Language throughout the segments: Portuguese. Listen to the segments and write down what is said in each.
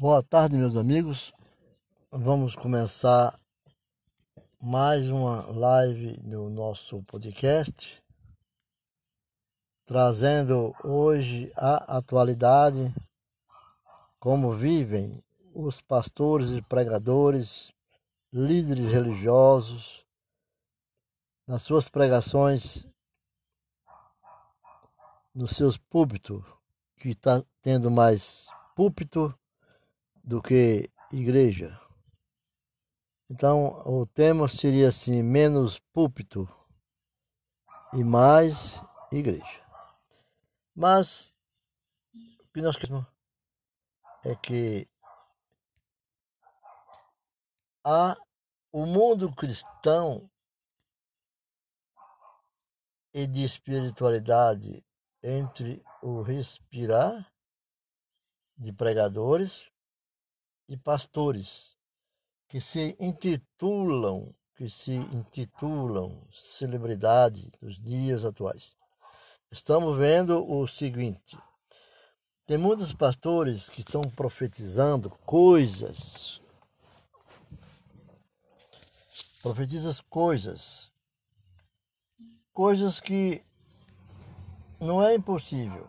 Boa tarde, meus amigos. Vamos começar mais uma live no nosso podcast, trazendo hoje a atualidade, como vivem os pastores e pregadores, líderes religiosos, nas suas pregações, nos seus púlpitos, que está tendo mais púlpito do que igreja. Então, o tema seria assim: menos púlpito e mais igreja. Mas o que nós queremos é que o mundo cristão e de espiritualidade entre o respirar de pregadores e pastores que se intitulam que se intitulam celebridade dos dias atuais. Estamos vendo o seguinte: tem muitos pastores que estão profetizando coisas, profetizam coisas, coisas que não é impossível,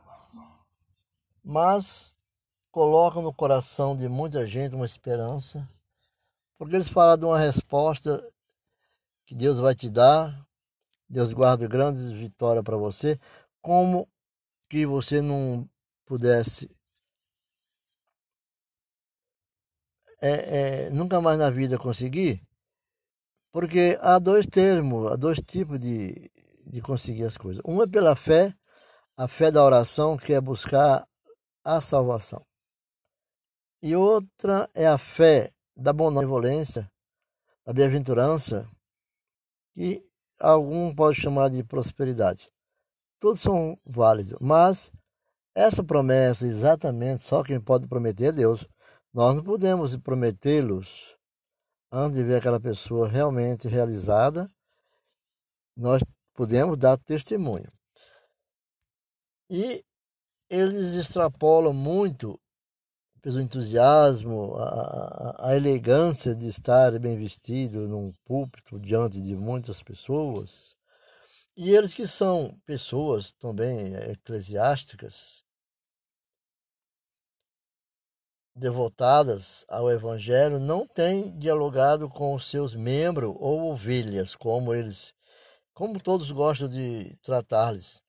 mas colocam no coração de muita gente uma esperança, porque eles falam de uma resposta que Deus vai te dar, Deus guarda grandes vitórias para você, como que você não pudesse é, é, nunca mais na vida conseguir, porque há dois termos, há dois tipos de, de conseguir as coisas. Um é pela fé, a fé da oração, que é buscar a salvação. E outra é a fé da benevolência, da bem-aventurança, que algum pode chamar de prosperidade. Todos são válidos, mas essa promessa, exatamente, só quem pode prometer é Deus. Nós não podemos prometê-los antes de ver aquela pessoa realmente realizada. Nós podemos dar testemunho. E eles extrapolam muito pelo entusiasmo, a, a, elegância de estar bem vestido num púlpito diante de muitas pessoas. E eles que são pessoas também eclesiásticas, devotadas ao Evangelho, não têm dialogado com os seus membros ou ovelhas, como eles, como todos gostam de tratar-lhes.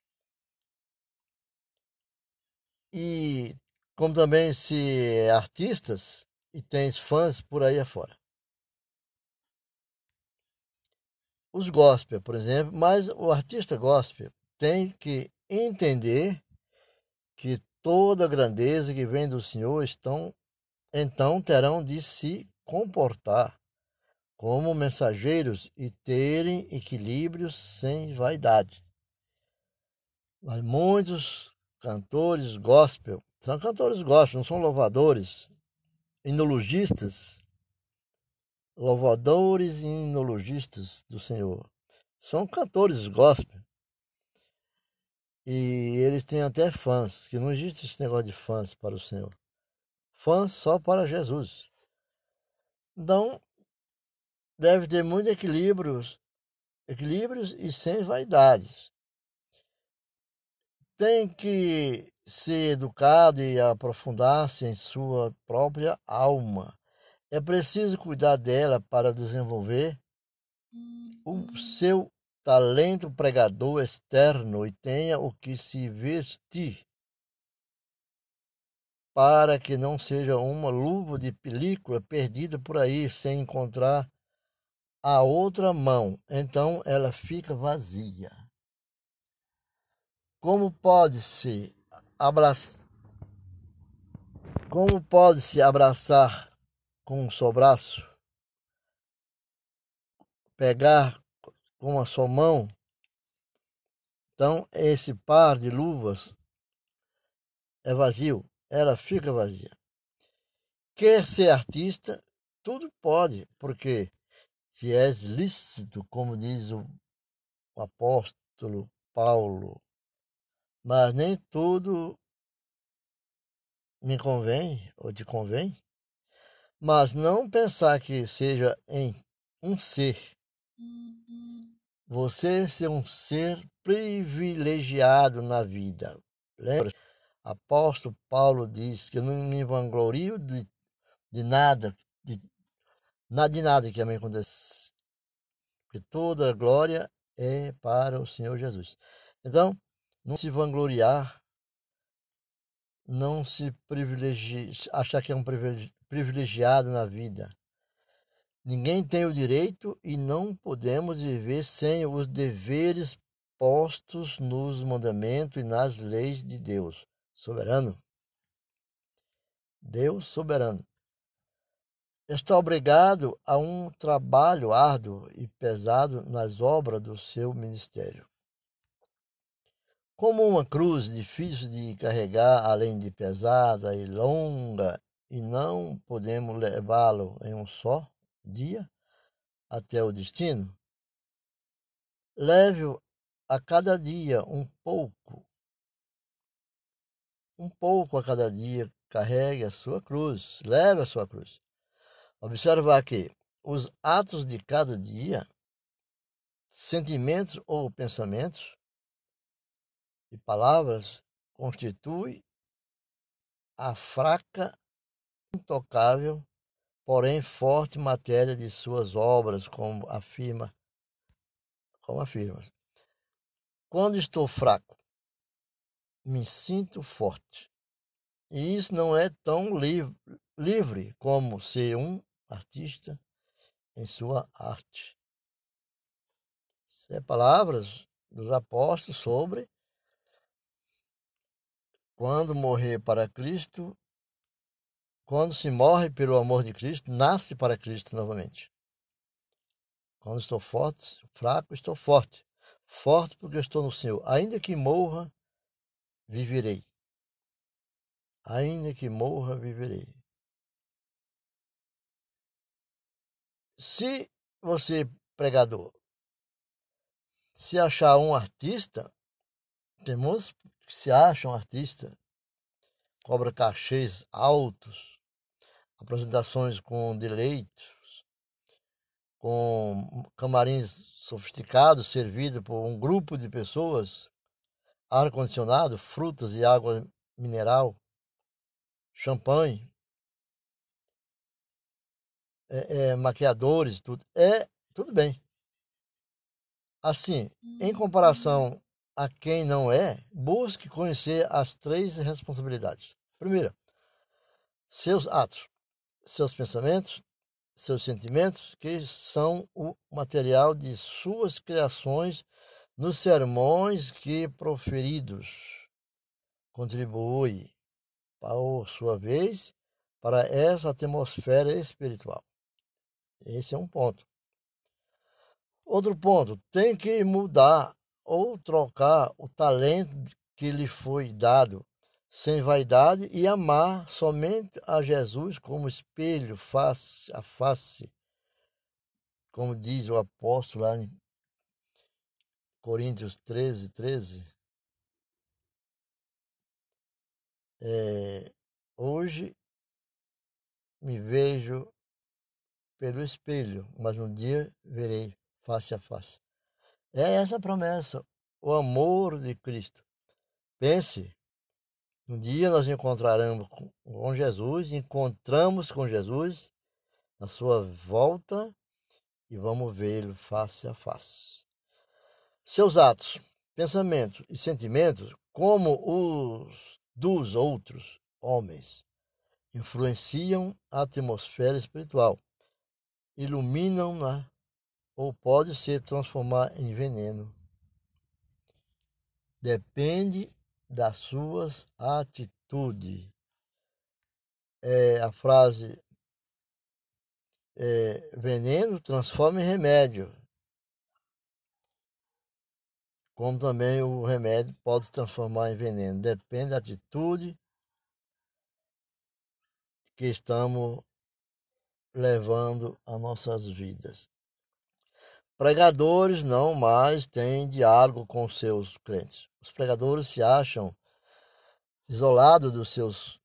E como também se é artistas e tens fãs por aí afora. Os gospel, por exemplo, mas o artista gospel tem que entender que toda a grandeza que vem do Senhor estão então terão de se comportar como mensageiros e terem equilíbrios sem vaidade. Mas muitos cantores gospel são cantores gospel, não são louvadores, inologistas, louvadores e inologistas do Senhor. São cantores gospel. E eles têm até fãs, que não existe esse negócio de fãs para o Senhor. Fãs só para Jesus. Então, deve ter muitos equilíbrios, equilíbrios e sem vaidades. Tem que ser educado e aprofundar-se em sua própria alma. É preciso cuidar dela para desenvolver o seu talento pregador externo e tenha o que se vestir para que não seja uma luva de película perdida por aí sem encontrar a outra mão. Então ela fica vazia. Como pode-se abraçar. Como pode se abraçar com um só braço? Pegar com a sua mão? Então, esse par de luvas é vazio, ela fica vazia. Quer ser artista? Tudo pode, porque se és lícito, como diz o apóstolo Paulo, mas nem tudo me convém ou te convém. mas não pensar que seja em um ser. Você ser um ser privilegiado na vida. Lembra? Apóstolo Paulo diz que eu não me vanglorio de, de nada, de, de nada que a mim acontece. Porque toda glória é para o Senhor Jesus. Então, não se vangloriar, não se achar que é um privilegiado na vida. Ninguém tem o direito e não podemos viver sem os deveres postos nos mandamentos e nas leis de Deus, soberano. Deus soberano. Está obrigado a um trabalho árduo e pesado nas obras do seu ministério. Como uma cruz difícil de carregar, além de pesada e longa, e não podemos levá-lo em um só dia até o destino, leve-o a cada dia um pouco, um pouco a cada dia, carregue a sua cruz, leve a sua cruz. Observar que os atos de cada dia, sentimentos ou pensamentos, e palavras constitui a fraca, intocável, porém forte matéria de suas obras, como afirma, como afirma. Quando estou fraco, me sinto forte. E isso não é tão livre, livre como ser um artista em sua arte. Isso é palavras dos apóstolos sobre quando morrer para Cristo, quando se morre pelo amor de Cristo, nasce para Cristo novamente. Quando estou forte, fraco, estou forte. Forte porque estou no Senhor. Ainda que morra, viverei. Ainda que morra, viverei. Se você, pregador, se achar um artista, temos que se acha um artista, cobra cachês altos, apresentações com deleitos, com camarins sofisticados servidos por um grupo de pessoas, ar-condicionado, frutas e água mineral, champanhe, é, é, maquiadores, tudo. É tudo bem. Assim, em comparação a quem não é, busque conhecer as três responsabilidades. Primeira, seus atos, seus pensamentos, seus sentimentos, que são o material de suas criações nos sermões que proferidos. Contribui, por sua vez, para essa atmosfera espiritual. Esse é um ponto. Outro ponto, tem que mudar ou trocar o talento que lhe foi dado sem vaidade e amar somente a Jesus como espelho face a face, como diz o apóstolo lá em Coríntios 13, 13. É, hoje me vejo pelo espelho, mas um dia verei face a face. É essa a promessa, o amor de Cristo. Pense, um dia nós encontraremos com Jesus, encontramos com Jesus na sua volta e vamos vê-lo face a face. Seus atos, pensamentos e sentimentos, como os dos outros homens, influenciam a atmosfera espiritual, iluminam-na ou pode se transformar em veneno. Depende das suas atitudes. É, a frase é, veneno transforma em remédio. Como também o remédio pode se transformar em veneno. Depende da atitude que estamos levando as nossas vidas. Pregadores não mais têm diálogo com seus crentes. Os pregadores se acham isolados dos seus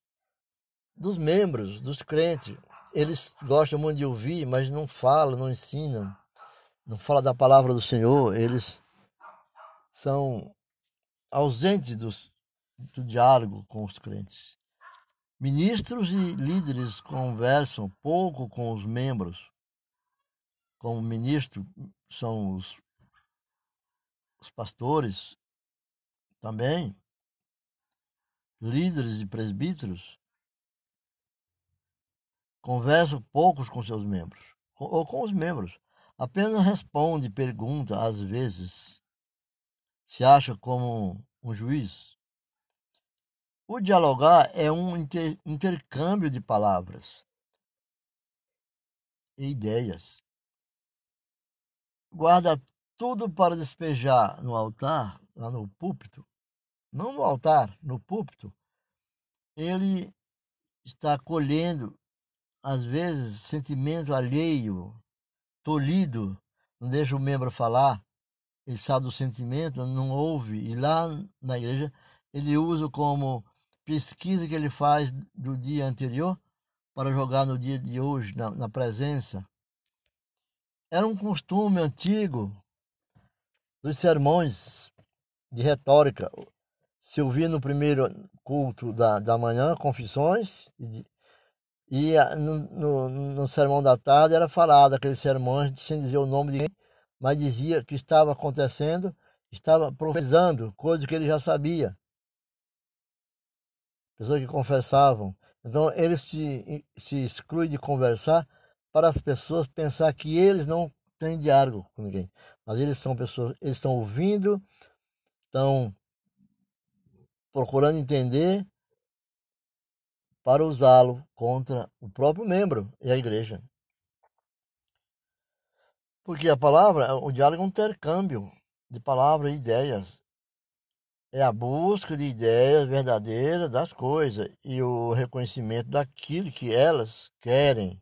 dos membros, dos crentes. eles gostam muito de ouvir, mas não falam, não ensinam, não falam da palavra do Senhor, eles são ausentes dos, do diálogo com os crentes. Ministros e líderes conversam pouco com os membros. Como ministro são os, os pastores também, líderes e presbíteros, conversam poucos com seus membros, ou com os membros. Apenas responde pergunta, às vezes, se acha como um juiz. O dialogar é um inter intercâmbio de palavras e ideias. Guarda tudo para despejar no altar, lá no púlpito. Não no altar, no púlpito. Ele está colhendo, às vezes, sentimento alheio, tolhido, não deixa o membro falar, ele sabe do sentimento, não ouve, e lá na igreja ele usa como pesquisa que ele faz do dia anterior para jogar no dia de hoje, na, na presença. Era um costume antigo dos sermões de retórica. Se ouvia no primeiro culto da, da manhã, confissões, e, e no, no, no, sermão da tarde era falado aqueles sermões sem dizer o nome de ninguém, mas dizia que estava acontecendo, estava profetizando coisas que ele já sabia pessoas que confessavam. Então, eles se, se excluem de conversar para as pessoas pensar que eles não têm diálogo com ninguém. Mas eles são pessoas, eles estão ouvindo, estão procurando entender para usá-lo contra o próprio membro e a igreja. Porque a palavra, o diálogo é um intercâmbio de palavras e ideias é a busca de ideias verdadeiras das coisas e o reconhecimento daquilo que elas querem.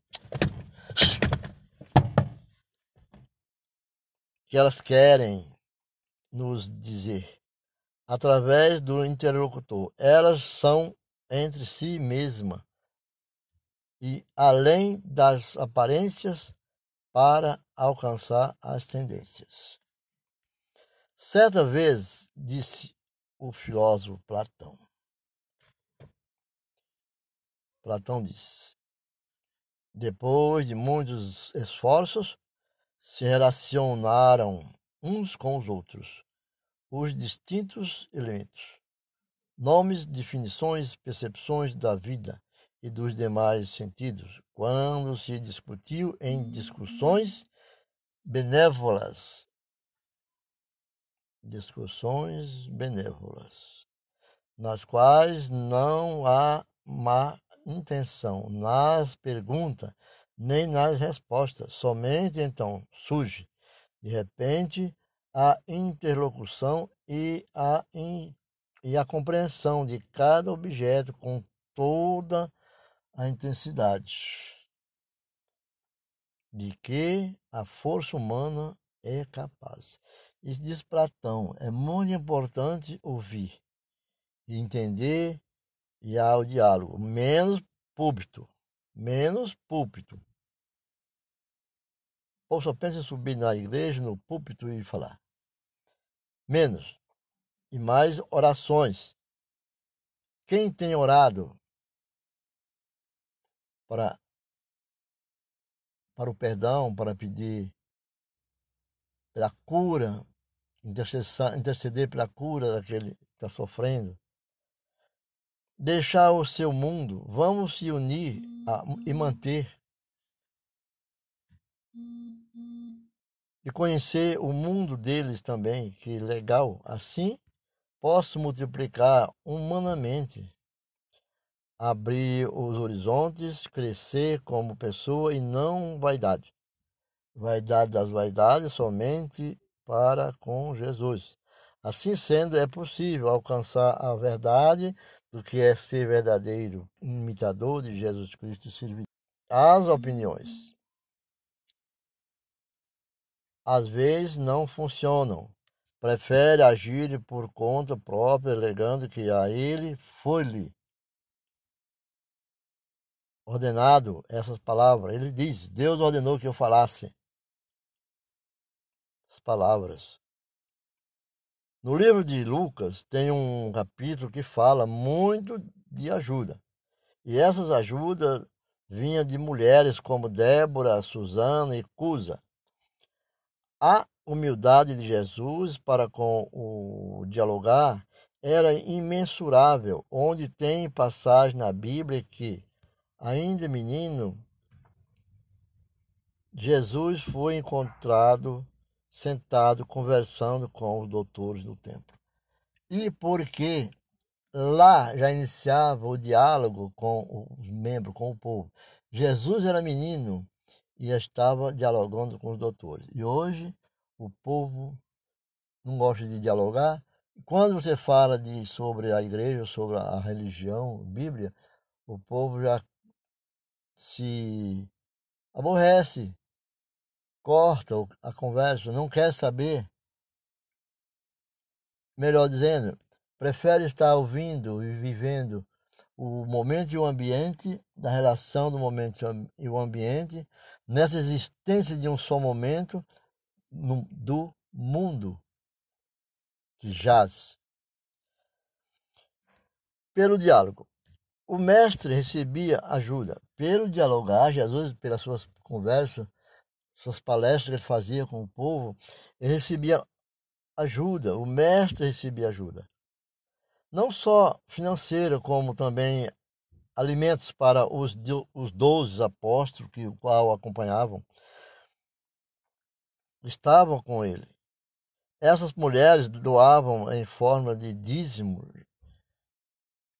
Que elas querem nos dizer através do interlocutor. Elas são entre si mesmas e além das aparências para alcançar as tendências. Certa vez disse o filósofo Platão. Platão diz: depois de muitos esforços, se relacionaram uns com os outros os distintos elementos, nomes, definições, percepções da vida e dos demais sentidos, quando se discutiu em discussões benévolas. Discussões benévolas, nas quais não há má intenção nas perguntas nem nas respostas. Somente então surge, de repente, a interlocução e a, in, e a compreensão de cada objeto com toda a intensidade de que a força humana é capaz. Isso diz Platão, é muito importante ouvir e entender e há o diálogo, menos púlpito, menos púlpito. O povo só pensa em subir na igreja, no púlpito e falar. Menos. E mais orações. Quem tem orado para, para o perdão, para pedir pela cura interceder pela cura daquele que está sofrendo. Deixar o seu mundo, vamos se unir a, e manter. E conhecer o mundo deles também, que legal. Assim, posso multiplicar humanamente, abrir os horizontes, crescer como pessoa e não vaidade. Vaidade das vaidades somente para com Jesus. Assim sendo, é possível alcançar a verdade do que é ser verdadeiro imitador de Jesus Cristo e servir. As opiniões às vezes não funcionam. Prefere agir por conta própria, alegando que a ele foi-lhe ordenado essas palavras. Ele diz: Deus ordenou que eu falasse as palavras. No livro de Lucas tem um capítulo que fala muito de ajuda. E essas ajudas vinham de mulheres como Débora, Susana e Cusa. A humildade de Jesus para com o dialogar era imensurável, onde tem passagem na Bíblia que, ainda menino, Jesus foi encontrado sentado conversando com os doutores do templo. E porque lá já iniciava o diálogo com os membros, com o povo. Jesus era menino e estava dialogando com os doutores. E hoje o povo não gosta de dialogar. Quando você fala de, sobre a igreja, sobre a religião, a Bíblia, o povo já se aborrece, corta a conversa, não quer saber. Melhor dizendo, prefere estar ouvindo e vivendo o momento e o ambiente, da relação do momento e o ambiente, nessa existência de um só momento no, do mundo que jaz. Pelo diálogo. O mestre recebia ajuda. Pelo dialogar, Jesus, pelas suas conversas, suas palestras que ele fazia com o povo, ele recebia ajuda. O mestre recebia ajuda não só financeira, como também alimentos para os, os doze apóstolos que o qual acompanhavam, estavam com ele. Essas mulheres doavam em forma de dízimo,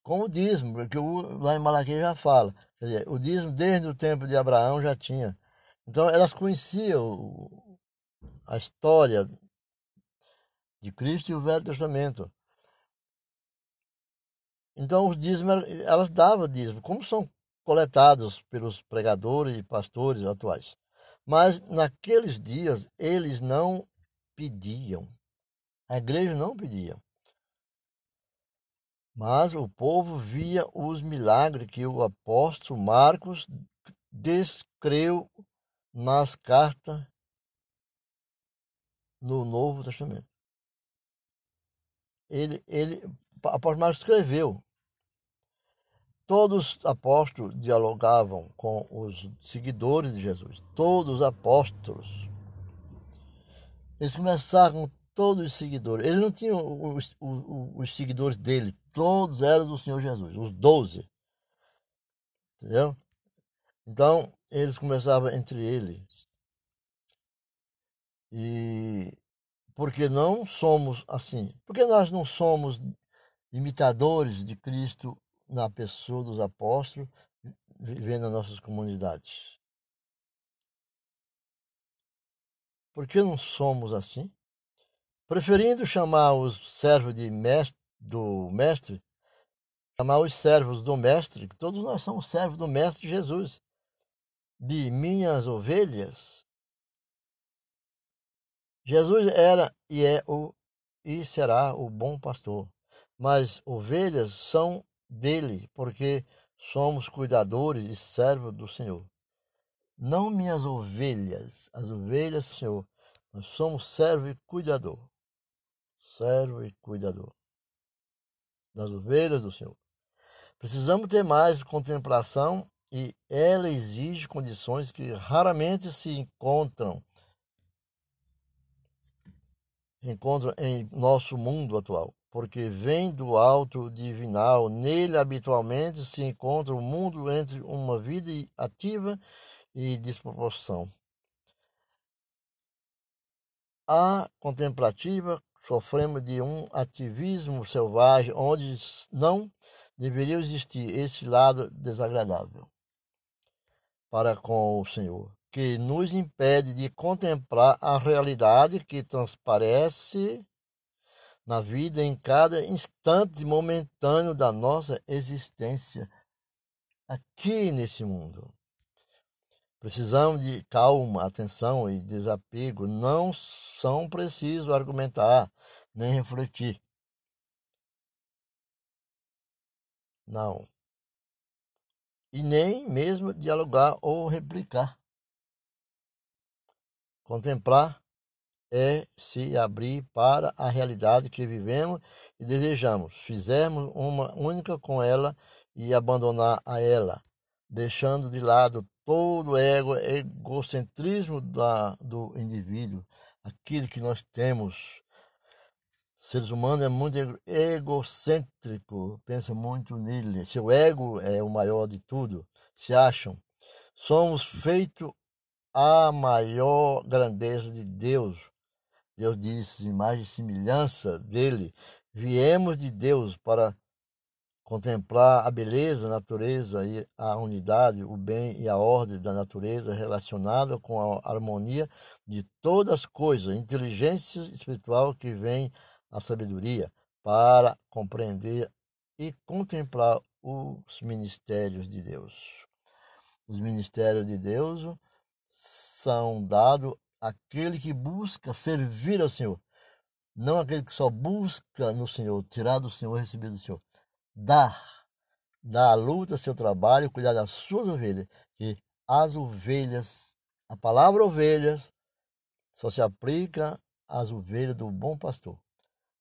com o dízimo, porque lá em Malaquias já fala. Dizer, o dízimo desde o tempo de Abraão já tinha. Então elas conheciam a história de Cristo e o Velho Testamento. Então, os dízimos, elas davam dízimo, como são coletados pelos pregadores e pastores atuais. Mas naqueles dias eles não pediam. A igreja não pedia. Mas o povo via os milagres que o apóstolo Marcos descreveu nas cartas no Novo Testamento. Ele, ele, apóstolo Marcos escreveu Todos os apóstolos dialogavam com os seguidores de Jesus, todos os apóstolos. Eles começaram com todos os seguidores. Eles não tinham os, os, os seguidores dele, todos eram do Senhor Jesus, os doze. Entendeu? Então, eles começavam entre eles. E porque não somos assim? Porque nós não somos imitadores de Cristo na pessoa dos apóstolos, vivendo nas nossas comunidades. Por que não somos assim? Preferindo chamar os servos de mestre, do mestre, chamar os servos do mestre, que todos nós somos servos do mestre Jesus, de minhas ovelhas. Jesus era e é o e será o bom pastor, mas ovelhas são dele, porque somos cuidadores e servos do Senhor. Não minhas ovelhas, as ovelhas Senhor. Nós somos servo e cuidador. Servo e cuidador das ovelhas do Senhor. Precisamos ter mais contemplação e ela exige condições que raramente se encontram encontram em nosso mundo atual porque vem do alto divinal. Nele habitualmente se encontra o mundo entre uma vida ativa e desproporção. A contemplativa sofremos de um ativismo selvagem onde não deveria existir esse lado desagradável para com o Senhor, que nos impede de contemplar a realidade que transparece na vida em cada instante momentâneo da nossa existência aqui nesse mundo. Precisamos de calma, atenção e desapego. Não são preciso argumentar nem refletir. Não. E nem mesmo dialogar ou replicar. Contemplar é se abrir para a realidade que vivemos e desejamos. Fizermos uma única com ela e abandonar a ela, deixando de lado todo o ego, egocentrismo da, do indivíduo, aquilo que nós temos. Seres humanos é muito egocêntrico, pensa muito nele. Seu ego é o maior de tudo. Se acham. Somos feitos a maior grandeza de Deus. Deus disse, imagem e semelhança dele. Viemos de Deus para contemplar a beleza, a natureza e a unidade, o bem e a ordem da natureza relacionada com a harmonia de todas as coisas, inteligência espiritual que vem a sabedoria para compreender e contemplar os ministérios de Deus. Os ministérios de Deus são dados àquele que busca servir ao Senhor, não aquele que só busca no Senhor, tirar do Senhor, receber do Senhor dar, dar a luta, seu trabalho, cuidar das suas ovelhas, que as ovelhas, a palavra ovelhas, só se aplica às ovelhas do bom pastor.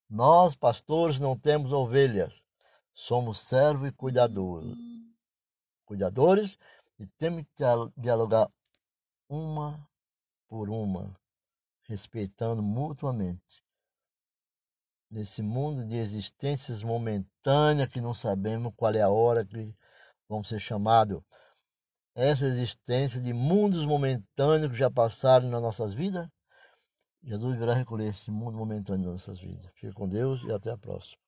Nós, pastores, não temos ovelhas, somos servos e cuidadores. Cuidadores e temos que dialogar uma por uma, respeitando mutuamente nesse mundo de existências momentâneas que não sabemos qual é a hora que vão ser chamados. Essa existência de mundos momentâneos que já passaram nas nossas vidas, Jesus virá recolher esse mundo momentâneo nas nossas vidas. Fique com Deus e até a próxima.